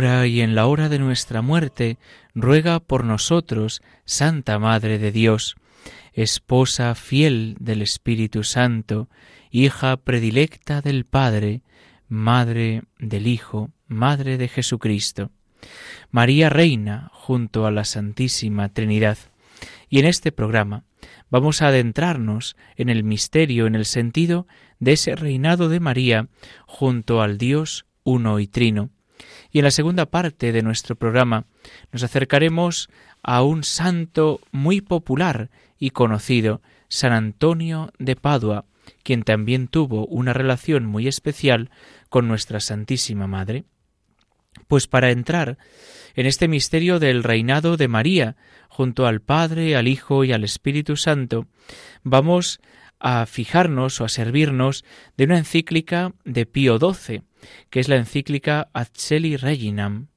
Y en la hora de nuestra muerte, ruega por nosotros, Santa Madre de Dios, esposa fiel del Espíritu Santo, hija predilecta del Padre, Madre del Hijo, Madre de Jesucristo. María Reina junto a la Santísima Trinidad. Y en este programa vamos a adentrarnos en el misterio, en el sentido de ese reinado de María junto al Dios uno y trino y en la segunda parte de nuestro programa nos acercaremos a un santo muy popular y conocido, San Antonio de Padua, quien también tuvo una relación muy especial con nuestra Santísima Madre. Pues para entrar en este misterio del reinado de María, junto al Padre, al Hijo y al Espíritu Santo, vamos a fijarnos o a servirnos de una encíclica de Pío XII, que es la encíclica Acceli Reginam.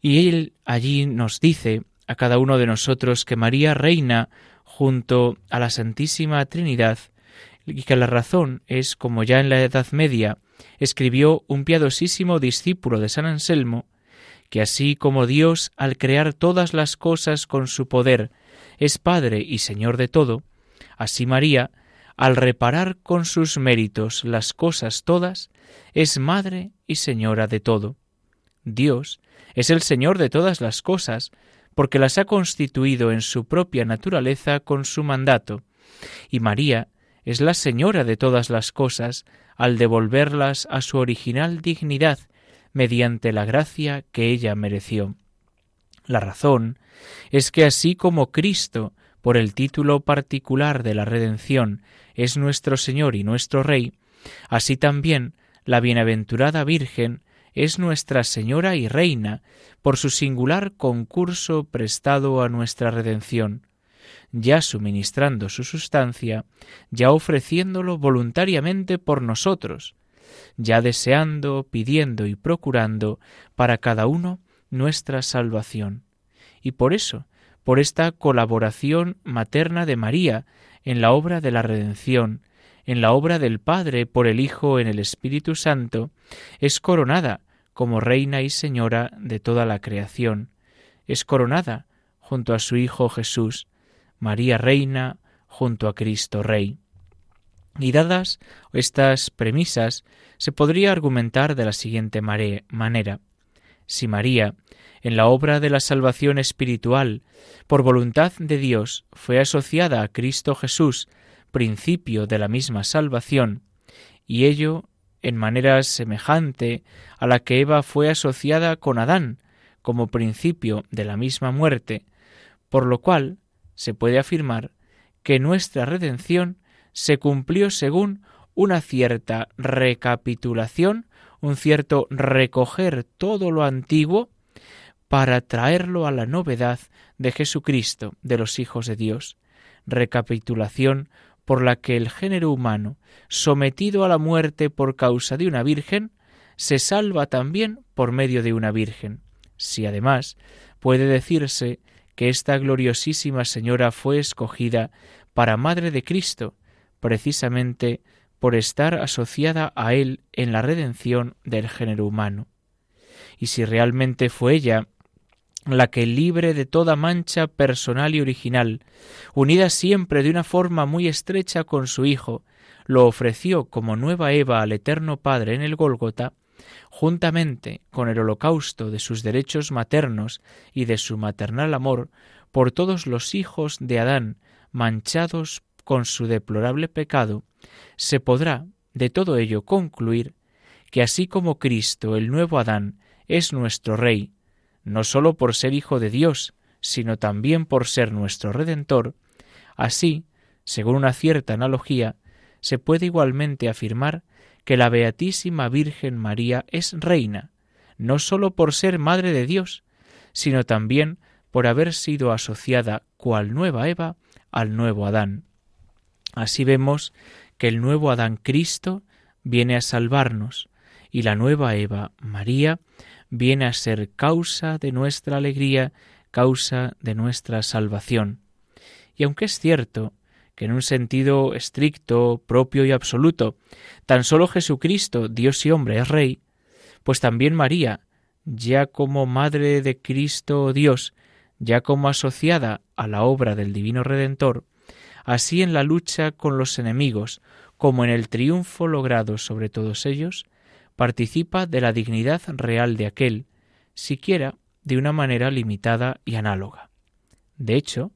Y él allí nos dice a cada uno de nosotros que María reina junto a la Santísima Trinidad y que la razón es, como ya en la Edad Media escribió un piadosísimo discípulo de San Anselmo, que así como Dios al crear todas las cosas con su poder es Padre y Señor de todo, así María al reparar con sus méritos las cosas todas, es Madre y Señora de todo. Dios es el Señor de todas las cosas, porque las ha constituido en su propia naturaleza con su mandato, y María es la Señora de todas las cosas al devolverlas a su original dignidad mediante la gracia que ella mereció. La razón es que así como Cristo, por el título particular de la redención, es nuestro Señor y nuestro Rey, así también la bienaventurada Virgen es nuestra Señora y Reina, por su singular concurso prestado a nuestra redención, ya suministrando su sustancia, ya ofreciéndolo voluntariamente por nosotros, ya deseando, pidiendo y procurando para cada uno nuestra salvación. Y por eso, por esta colaboración materna de María en la obra de la redención, en la obra del Padre por el Hijo en el Espíritu Santo, es coronada como Reina y Señora de toda la creación. Es coronada junto a su Hijo Jesús, María Reina junto a Cristo Rey. Y dadas estas premisas, se podría argumentar de la siguiente manera. Si María, en la obra de la salvación espiritual, por voluntad de Dios, fue asociada a Cristo Jesús, principio de la misma salvación, y ello en manera semejante a la que Eva fue asociada con Adán, como principio de la misma muerte, por lo cual se puede afirmar que nuestra redención se cumplió según una cierta recapitulación un cierto recoger todo lo antiguo para traerlo a la novedad de Jesucristo, de los hijos de Dios, recapitulación por la que el género humano, sometido a la muerte por causa de una virgen, se salva también por medio de una virgen. Si además puede decirse que esta gloriosísima señora fue escogida para Madre de Cristo, precisamente por estar asociada a Él en la redención del género humano. Y si realmente fue ella la que libre de toda mancha personal y original, unida siempre de una forma muy estrecha con su Hijo, lo ofreció como nueva Eva al Eterno Padre en el Gólgota, juntamente con el holocausto de sus derechos maternos y de su maternal amor por todos los hijos de Adán manchados con su deplorable pecado, se podrá de todo ello concluir que así como Cristo, el nuevo Adán, es nuestro Rey, no sólo por ser Hijo de Dios, sino también por ser nuestro Redentor, así, según una cierta analogía, se puede igualmente afirmar que la Beatísima Virgen María es reina, no sólo por ser Madre de Dios, sino también por haber sido asociada cual nueva Eva al nuevo Adán. Así vemos que el nuevo Adán Cristo viene a salvarnos y la nueva Eva María viene a ser causa de nuestra alegría, causa de nuestra salvación. Y aunque es cierto que en un sentido estricto, propio y absoluto, tan solo Jesucristo, Dios y hombre, es Rey, pues también María, ya como Madre de Cristo Dios, ya como asociada a la obra del Divino Redentor, así en la lucha con los enemigos como en el triunfo logrado sobre todos ellos, participa de la dignidad real de aquel, siquiera de una manera limitada y análoga. De hecho,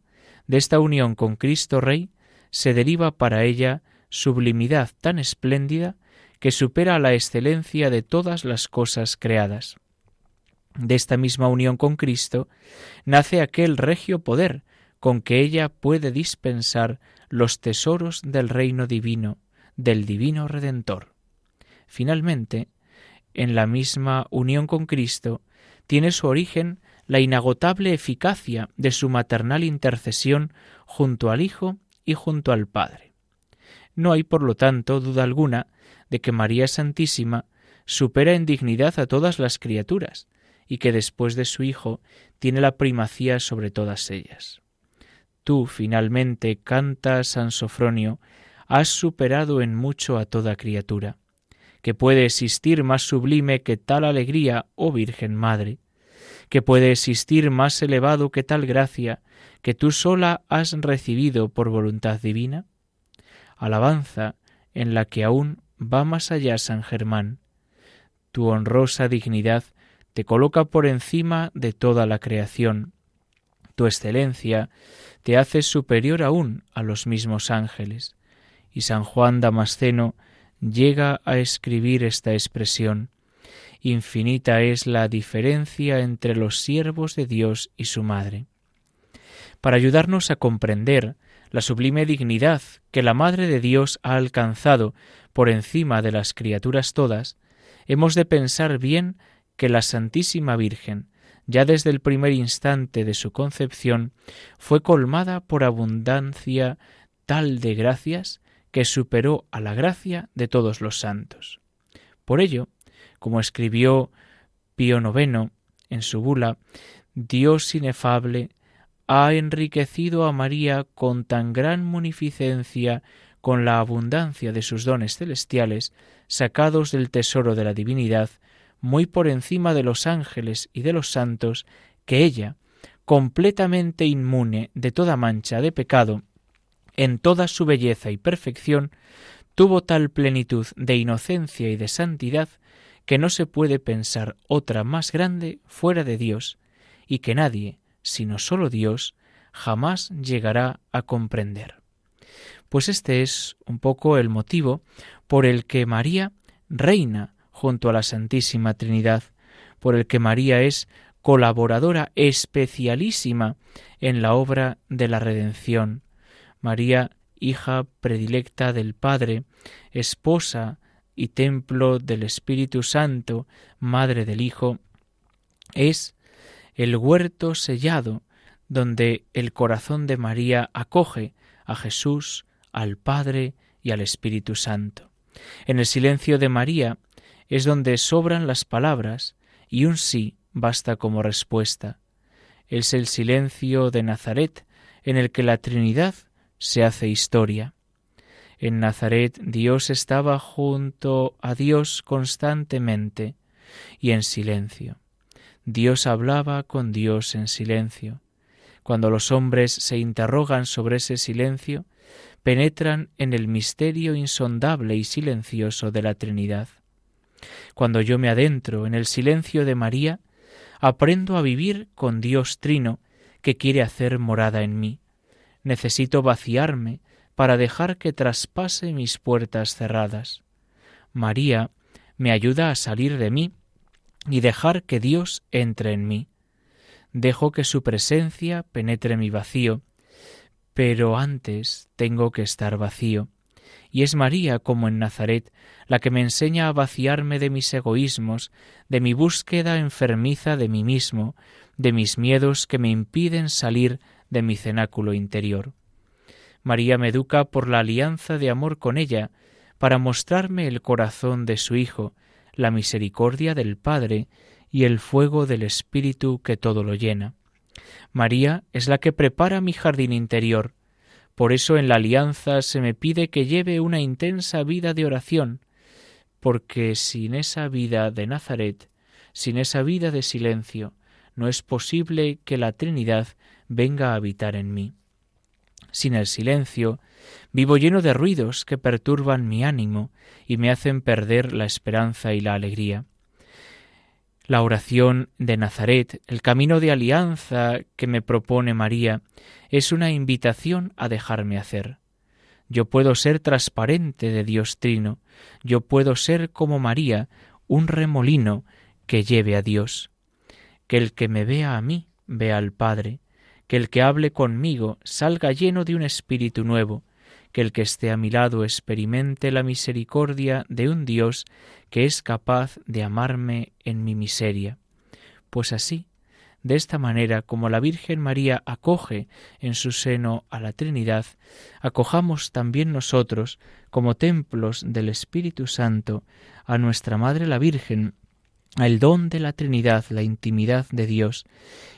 de esta unión con Cristo Rey se deriva para ella sublimidad tan espléndida que supera la excelencia de todas las cosas creadas. De esta misma unión con Cristo nace aquel regio poder con que ella puede dispensar los tesoros del reino divino, del divino Redentor. Finalmente, en la misma unión con Cristo, tiene su origen la inagotable eficacia de su maternal intercesión junto al Hijo y junto al Padre. No hay, por lo tanto, duda alguna de que María Santísima supera en dignidad a todas las criaturas, y que después de su Hijo tiene la primacía sobre todas ellas. Tú, finalmente, canta San Sofronio, has superado en mucho a toda criatura. Que puede existir más sublime que tal alegría, oh Virgen Madre, que puede existir más elevado que tal gracia que tú sola has recibido por voluntad divina? Alabanza en la que aún va más allá San Germán. Tu honrosa dignidad te coloca por encima de toda la creación. Tu excelencia te hace superior aún a los mismos ángeles. Y San Juan Damasceno llega a escribir esta expresión. Infinita es la diferencia entre los siervos de Dios y su Madre. Para ayudarnos a comprender la sublime dignidad que la Madre de Dios ha alcanzado por encima de las criaturas todas, hemos de pensar bien que la Santísima Virgen, ya desde el primer instante de su concepción, fue colmada por abundancia tal de gracias que superó a la gracia de todos los santos. Por ello, como escribió Pío IX en su bula, Dios inefable ha enriquecido a María con tan gran munificencia con la abundancia de sus dones celestiales, sacados del tesoro de la divinidad, muy por encima de los ángeles y de los santos, que ella, completamente inmune de toda mancha de pecado, en toda su belleza y perfección, tuvo tal plenitud de inocencia y de santidad que no se puede pensar otra más grande fuera de Dios, y que nadie, sino sólo Dios, jamás llegará a comprender. Pues este es un poco el motivo por el que María reina junto a la Santísima Trinidad, por el que María es colaboradora especialísima en la obra de la redención. María, hija predilecta del Padre, esposa y templo del Espíritu Santo, madre del Hijo, es el huerto sellado donde el corazón de María acoge a Jesús, al Padre y al Espíritu Santo. En el silencio de María es donde sobran las palabras y un sí basta como respuesta. Es el silencio de Nazaret en el que la Trinidad se hace historia. En Nazaret Dios estaba junto a Dios constantemente y en silencio. Dios hablaba con Dios en silencio. Cuando los hombres se interrogan sobre ese silencio, penetran en el misterio insondable y silencioso de la Trinidad. Cuando yo me adentro en el silencio de María, aprendo a vivir con Dios Trino, que quiere hacer morada en mí. Necesito vaciarme para dejar que traspase mis puertas cerradas. María me ayuda a salir de mí y dejar que Dios entre en mí. Dejo que su presencia penetre mi vacío, pero antes tengo que estar vacío. Y es María, como en Nazaret, la que me enseña a vaciarme de mis egoísmos, de mi búsqueda enfermiza de mí mismo, de mis miedos que me impiden salir de mi cenáculo interior. María me educa por la alianza de amor con ella, para mostrarme el corazón de su Hijo, la misericordia del Padre y el fuego del Espíritu que todo lo llena. María es la que prepara mi jardín interior. Por eso en la alianza se me pide que lleve una intensa vida de oración, porque sin esa vida de Nazaret, sin esa vida de silencio, no es posible que la Trinidad venga a habitar en mí. Sin el silencio, vivo lleno de ruidos que perturban mi ánimo y me hacen perder la esperanza y la alegría. La oración de Nazaret, el camino de alianza que me propone María, es una invitación a dejarme hacer. Yo puedo ser transparente de Dios Trino, yo puedo ser como María, un remolino que lleve a Dios. Que el que me vea a mí, vea al Padre, que el que hable conmigo salga lleno de un espíritu nuevo, que el que esté a mi lado experimente la misericordia de un Dios que es capaz de amarme en mi miseria. Pues así, de esta manera como la Virgen María acoge en su seno a la Trinidad, acojamos también nosotros, como templos del Espíritu Santo, a nuestra Madre la Virgen, el don de la Trinidad, la intimidad de Dios,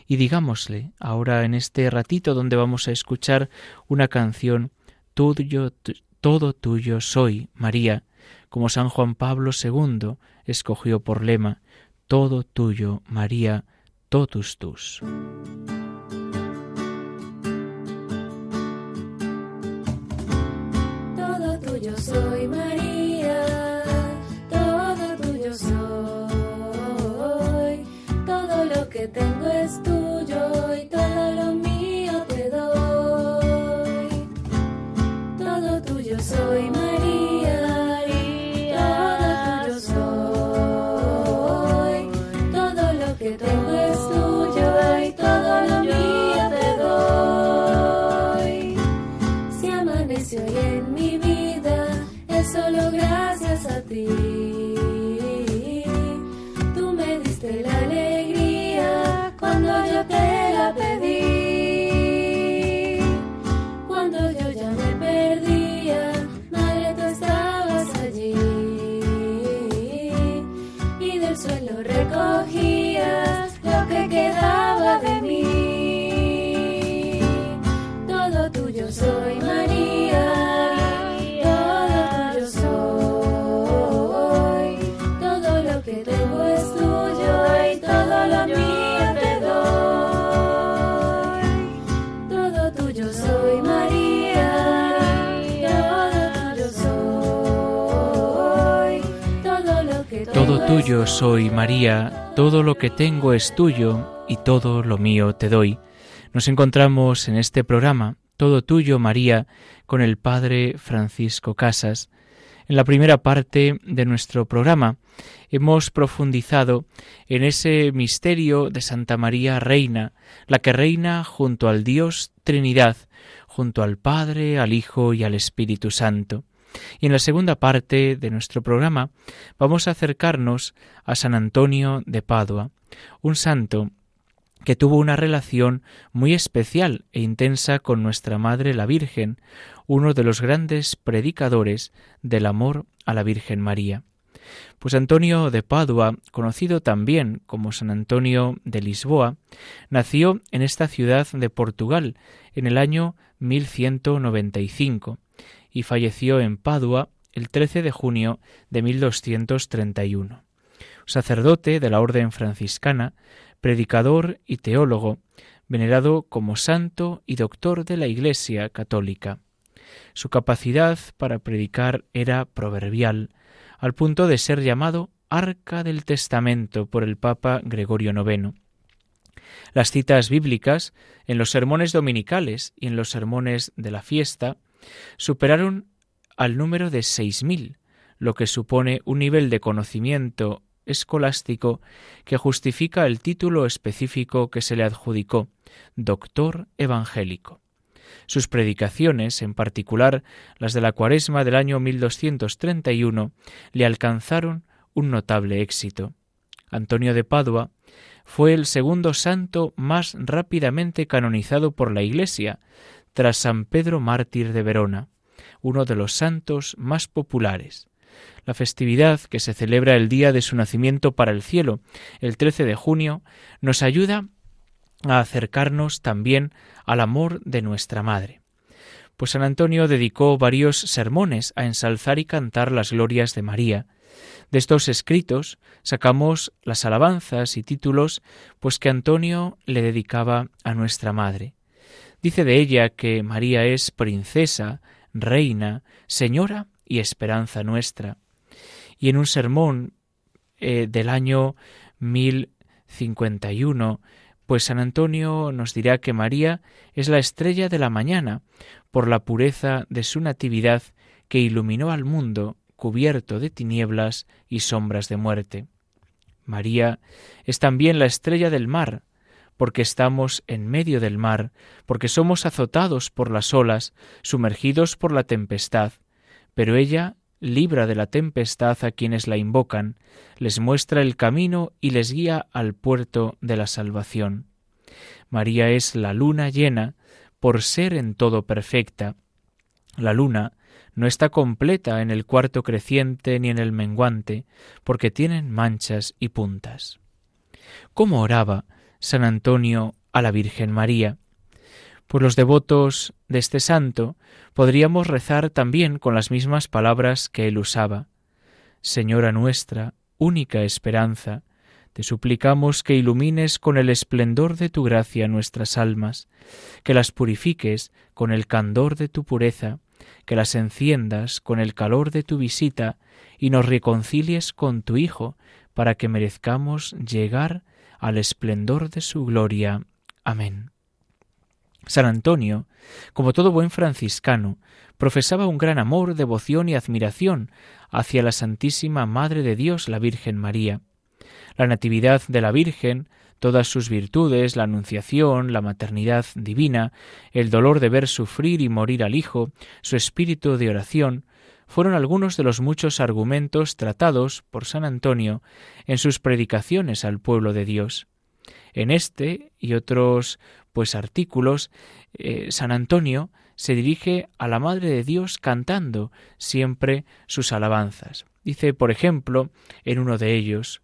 y digámosle ahora en este ratito donde vamos a escuchar una canción, tuyo, todo tuyo soy, María, como San Juan Pablo II escogió por lema, todo tuyo, María, totus tus. Todo tuyo soy, María, Todo tuyo. soy, María, todo lo que tengo es tuyo y todo lo mío te doy. Nos encontramos en este programa, Todo tuyo, María, con el Padre Francisco Casas. En la primera parte de nuestro programa hemos profundizado en ese misterio de Santa María Reina, la que reina junto al Dios Trinidad, junto al Padre, al Hijo y al Espíritu Santo. Y en la segunda parte de nuestro programa vamos a acercarnos a San Antonio de Padua, un santo que tuvo una relación muy especial e intensa con nuestra Madre la Virgen, uno de los grandes predicadores del amor a la Virgen María. Pues Antonio de Padua, conocido también como San Antonio de Lisboa, nació en esta ciudad de Portugal en el año 1195 y falleció en Padua el 13 de junio de 1231. Sacerdote de la Orden franciscana, predicador y teólogo, venerado como santo y doctor de la Iglesia católica. Su capacidad para predicar era proverbial, al punto de ser llamado Arca del Testamento por el Papa Gregorio IX. Las citas bíblicas en los sermones dominicales y en los sermones de la fiesta superaron al número de seis mil, lo que supone un nivel de conocimiento escolástico que justifica el título específico que se le adjudicó, doctor evangélico. Sus predicaciones, en particular las de la cuaresma del año 1231, le alcanzaron un notable éxito. Antonio de Padua fue el segundo santo más rápidamente canonizado por la Iglesia, tras San Pedro mártir de Verona, uno de los santos más populares. La festividad que se celebra el día de su nacimiento para el cielo, el 13 de junio, nos ayuda a acercarnos también al amor de nuestra Madre. Pues San Antonio dedicó varios sermones a ensalzar y cantar las glorias de María. De estos escritos sacamos las alabanzas y títulos pues que Antonio le dedicaba a nuestra Madre. Dice de ella que María es princesa, reina, señora y esperanza nuestra. Y en un sermón eh, del año 1051 pues San Antonio nos dirá que María es la estrella de la mañana por la pureza de su natividad que iluminó al mundo cubierto de tinieblas y sombras de muerte. María es también la estrella del mar, porque estamos en medio del mar, porque somos azotados por las olas, sumergidos por la tempestad, pero ella libra de la tempestad a quienes la invocan, les muestra el camino y les guía al puerto de la salvación. María es la luna llena por ser en todo perfecta. La luna no está completa en el cuarto creciente ni en el menguante, porque tienen manchas y puntas. ¿Cómo oraba San Antonio a la Virgen María? Por los devotos de este santo podríamos rezar también con las mismas palabras que él usaba. Señora nuestra, única esperanza, te suplicamos que ilumines con el esplendor de tu gracia nuestras almas, que las purifiques con el candor de tu pureza, que las enciendas con el calor de tu visita y nos reconcilies con tu Hijo, para que merezcamos llegar al esplendor de su gloria. Amén. San Antonio, como todo buen franciscano, profesaba un gran amor, devoción y admiración hacia la Santísima Madre de Dios, la Virgen María. La Natividad de la Virgen, todas sus virtudes, la Anunciación, la maternidad divina, el dolor de ver sufrir y morir al Hijo, su espíritu de oración, fueron algunos de los muchos argumentos tratados por San Antonio en sus predicaciones al pueblo de Dios. En este y otros pues artículos, eh, San Antonio se dirige a la Madre de Dios cantando siempre sus alabanzas. Dice, por ejemplo, en uno de ellos,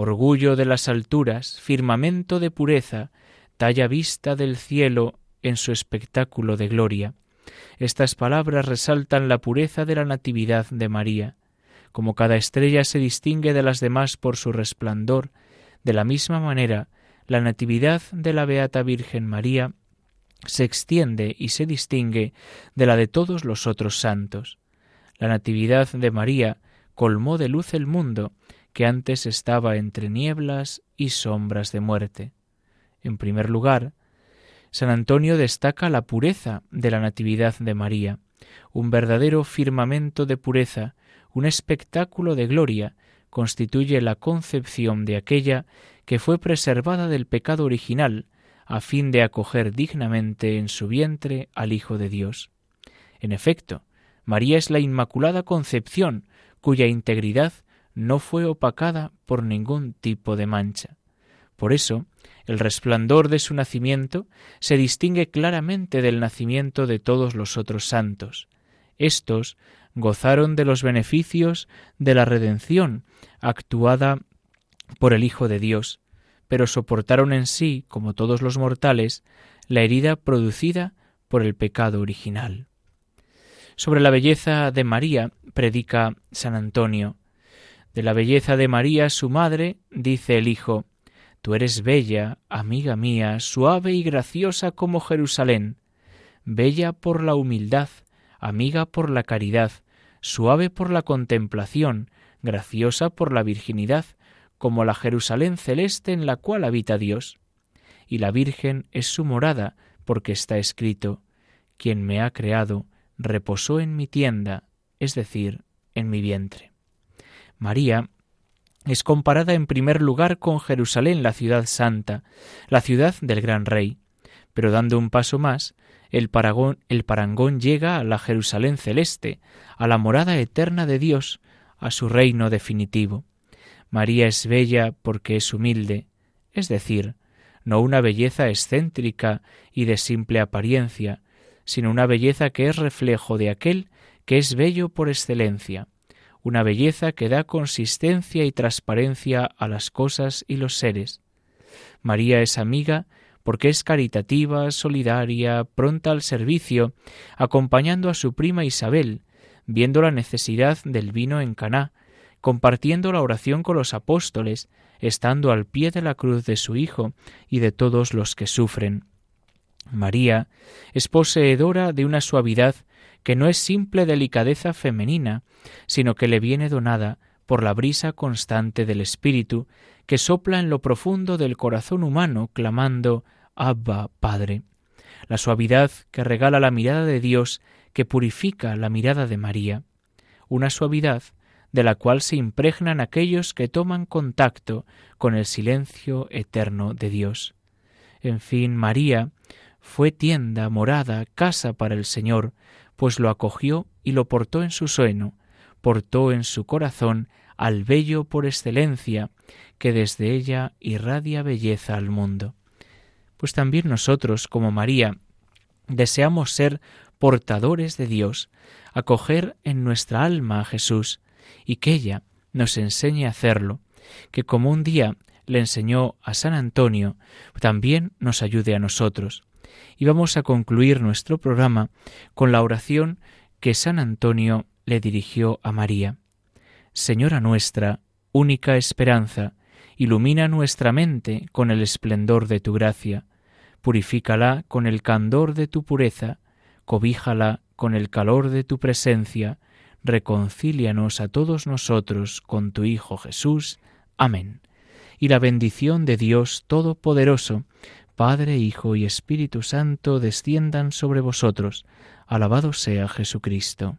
Orgullo de las alturas, firmamento de pureza, talla vista del cielo en su espectáculo de gloria. Estas palabras resaltan la pureza de la Natividad de María. Como cada estrella se distingue de las demás por su resplandor, de la misma manera la Natividad de la Beata Virgen María se extiende y se distingue de la de todos los otros santos. La Natividad de María colmó de luz el mundo que antes estaba entre nieblas y sombras de muerte. En primer lugar, San Antonio destaca la pureza de la Natividad de María, un verdadero firmamento de pureza, un espectáculo de gloria, constituye la concepción de aquella que fue preservada del pecado original, a fin de acoger dignamente en su vientre al Hijo de Dios. En efecto, María es la Inmaculada Concepción, cuya integridad no fue opacada por ningún tipo de mancha. Por eso, el resplandor de su nacimiento se distingue claramente del nacimiento de todos los otros santos. Estos gozaron de los beneficios de la redención actuada por el Hijo de Dios, pero soportaron en sí, como todos los mortales, la herida producida por el pecado original. Sobre la belleza de María predica San Antonio. De la belleza de María, su madre, dice el Hijo, Tú eres bella, amiga mía, suave y graciosa como Jerusalén, bella por la humildad, amiga por la caridad, suave por la contemplación, graciosa por la virginidad, como la Jerusalén celeste en la cual habita Dios. Y la Virgen es su morada, porque está escrito, quien me ha creado, reposó en mi tienda, es decir, en mi vientre. María es comparada en primer lugar con Jerusalén, la ciudad santa, la ciudad del gran rey, pero dando un paso más, el, el parangón llega a la Jerusalén celeste, a la morada eterna de Dios, a su reino definitivo. María es bella porque es humilde, es decir, no una belleza excéntrica y de simple apariencia, sino una belleza que es reflejo de aquel que es bello por excelencia, una belleza que da consistencia y transparencia a las cosas y los seres. María es amiga porque es caritativa, solidaria, pronta al servicio, acompañando a su prima Isabel, viendo la necesidad del vino en Caná, compartiendo la oración con los apóstoles, estando al pie de la cruz de su Hijo y de todos los que sufren. María es poseedora de una suavidad que no es simple delicadeza femenina, sino que le viene donada por la brisa constante del Espíritu, que sopla en lo profundo del corazón humano, clamando Abba, Padre. La suavidad que regala la mirada de Dios, que purifica la mirada de María. Una suavidad de la cual se impregnan aquellos que toman contacto con el silencio eterno de Dios. En fin, María fue tienda, morada, casa para el Señor, pues lo acogió y lo portó en su seno, portó en su corazón al bello por excelencia, que desde ella irradia belleza al mundo. Pues también nosotros, como María, deseamos ser portadores de Dios, acoger en nuestra alma a Jesús, y que ella nos enseñe a hacerlo, que como un día le enseñó a San Antonio, también nos ayude a nosotros. Y vamos a concluir nuestro programa con la oración que San Antonio le dirigió a María. Señora nuestra, única esperanza, ilumina nuestra mente con el esplendor de tu gracia, purifícala con el candor de tu pureza, cobíjala con el calor de tu presencia, reconcílianos a todos nosotros con tu Hijo Jesús. Amén. Y la bendición de Dios Todopoderoso, Padre, Hijo y Espíritu Santo, desciendan sobre vosotros. Alabado sea Jesucristo.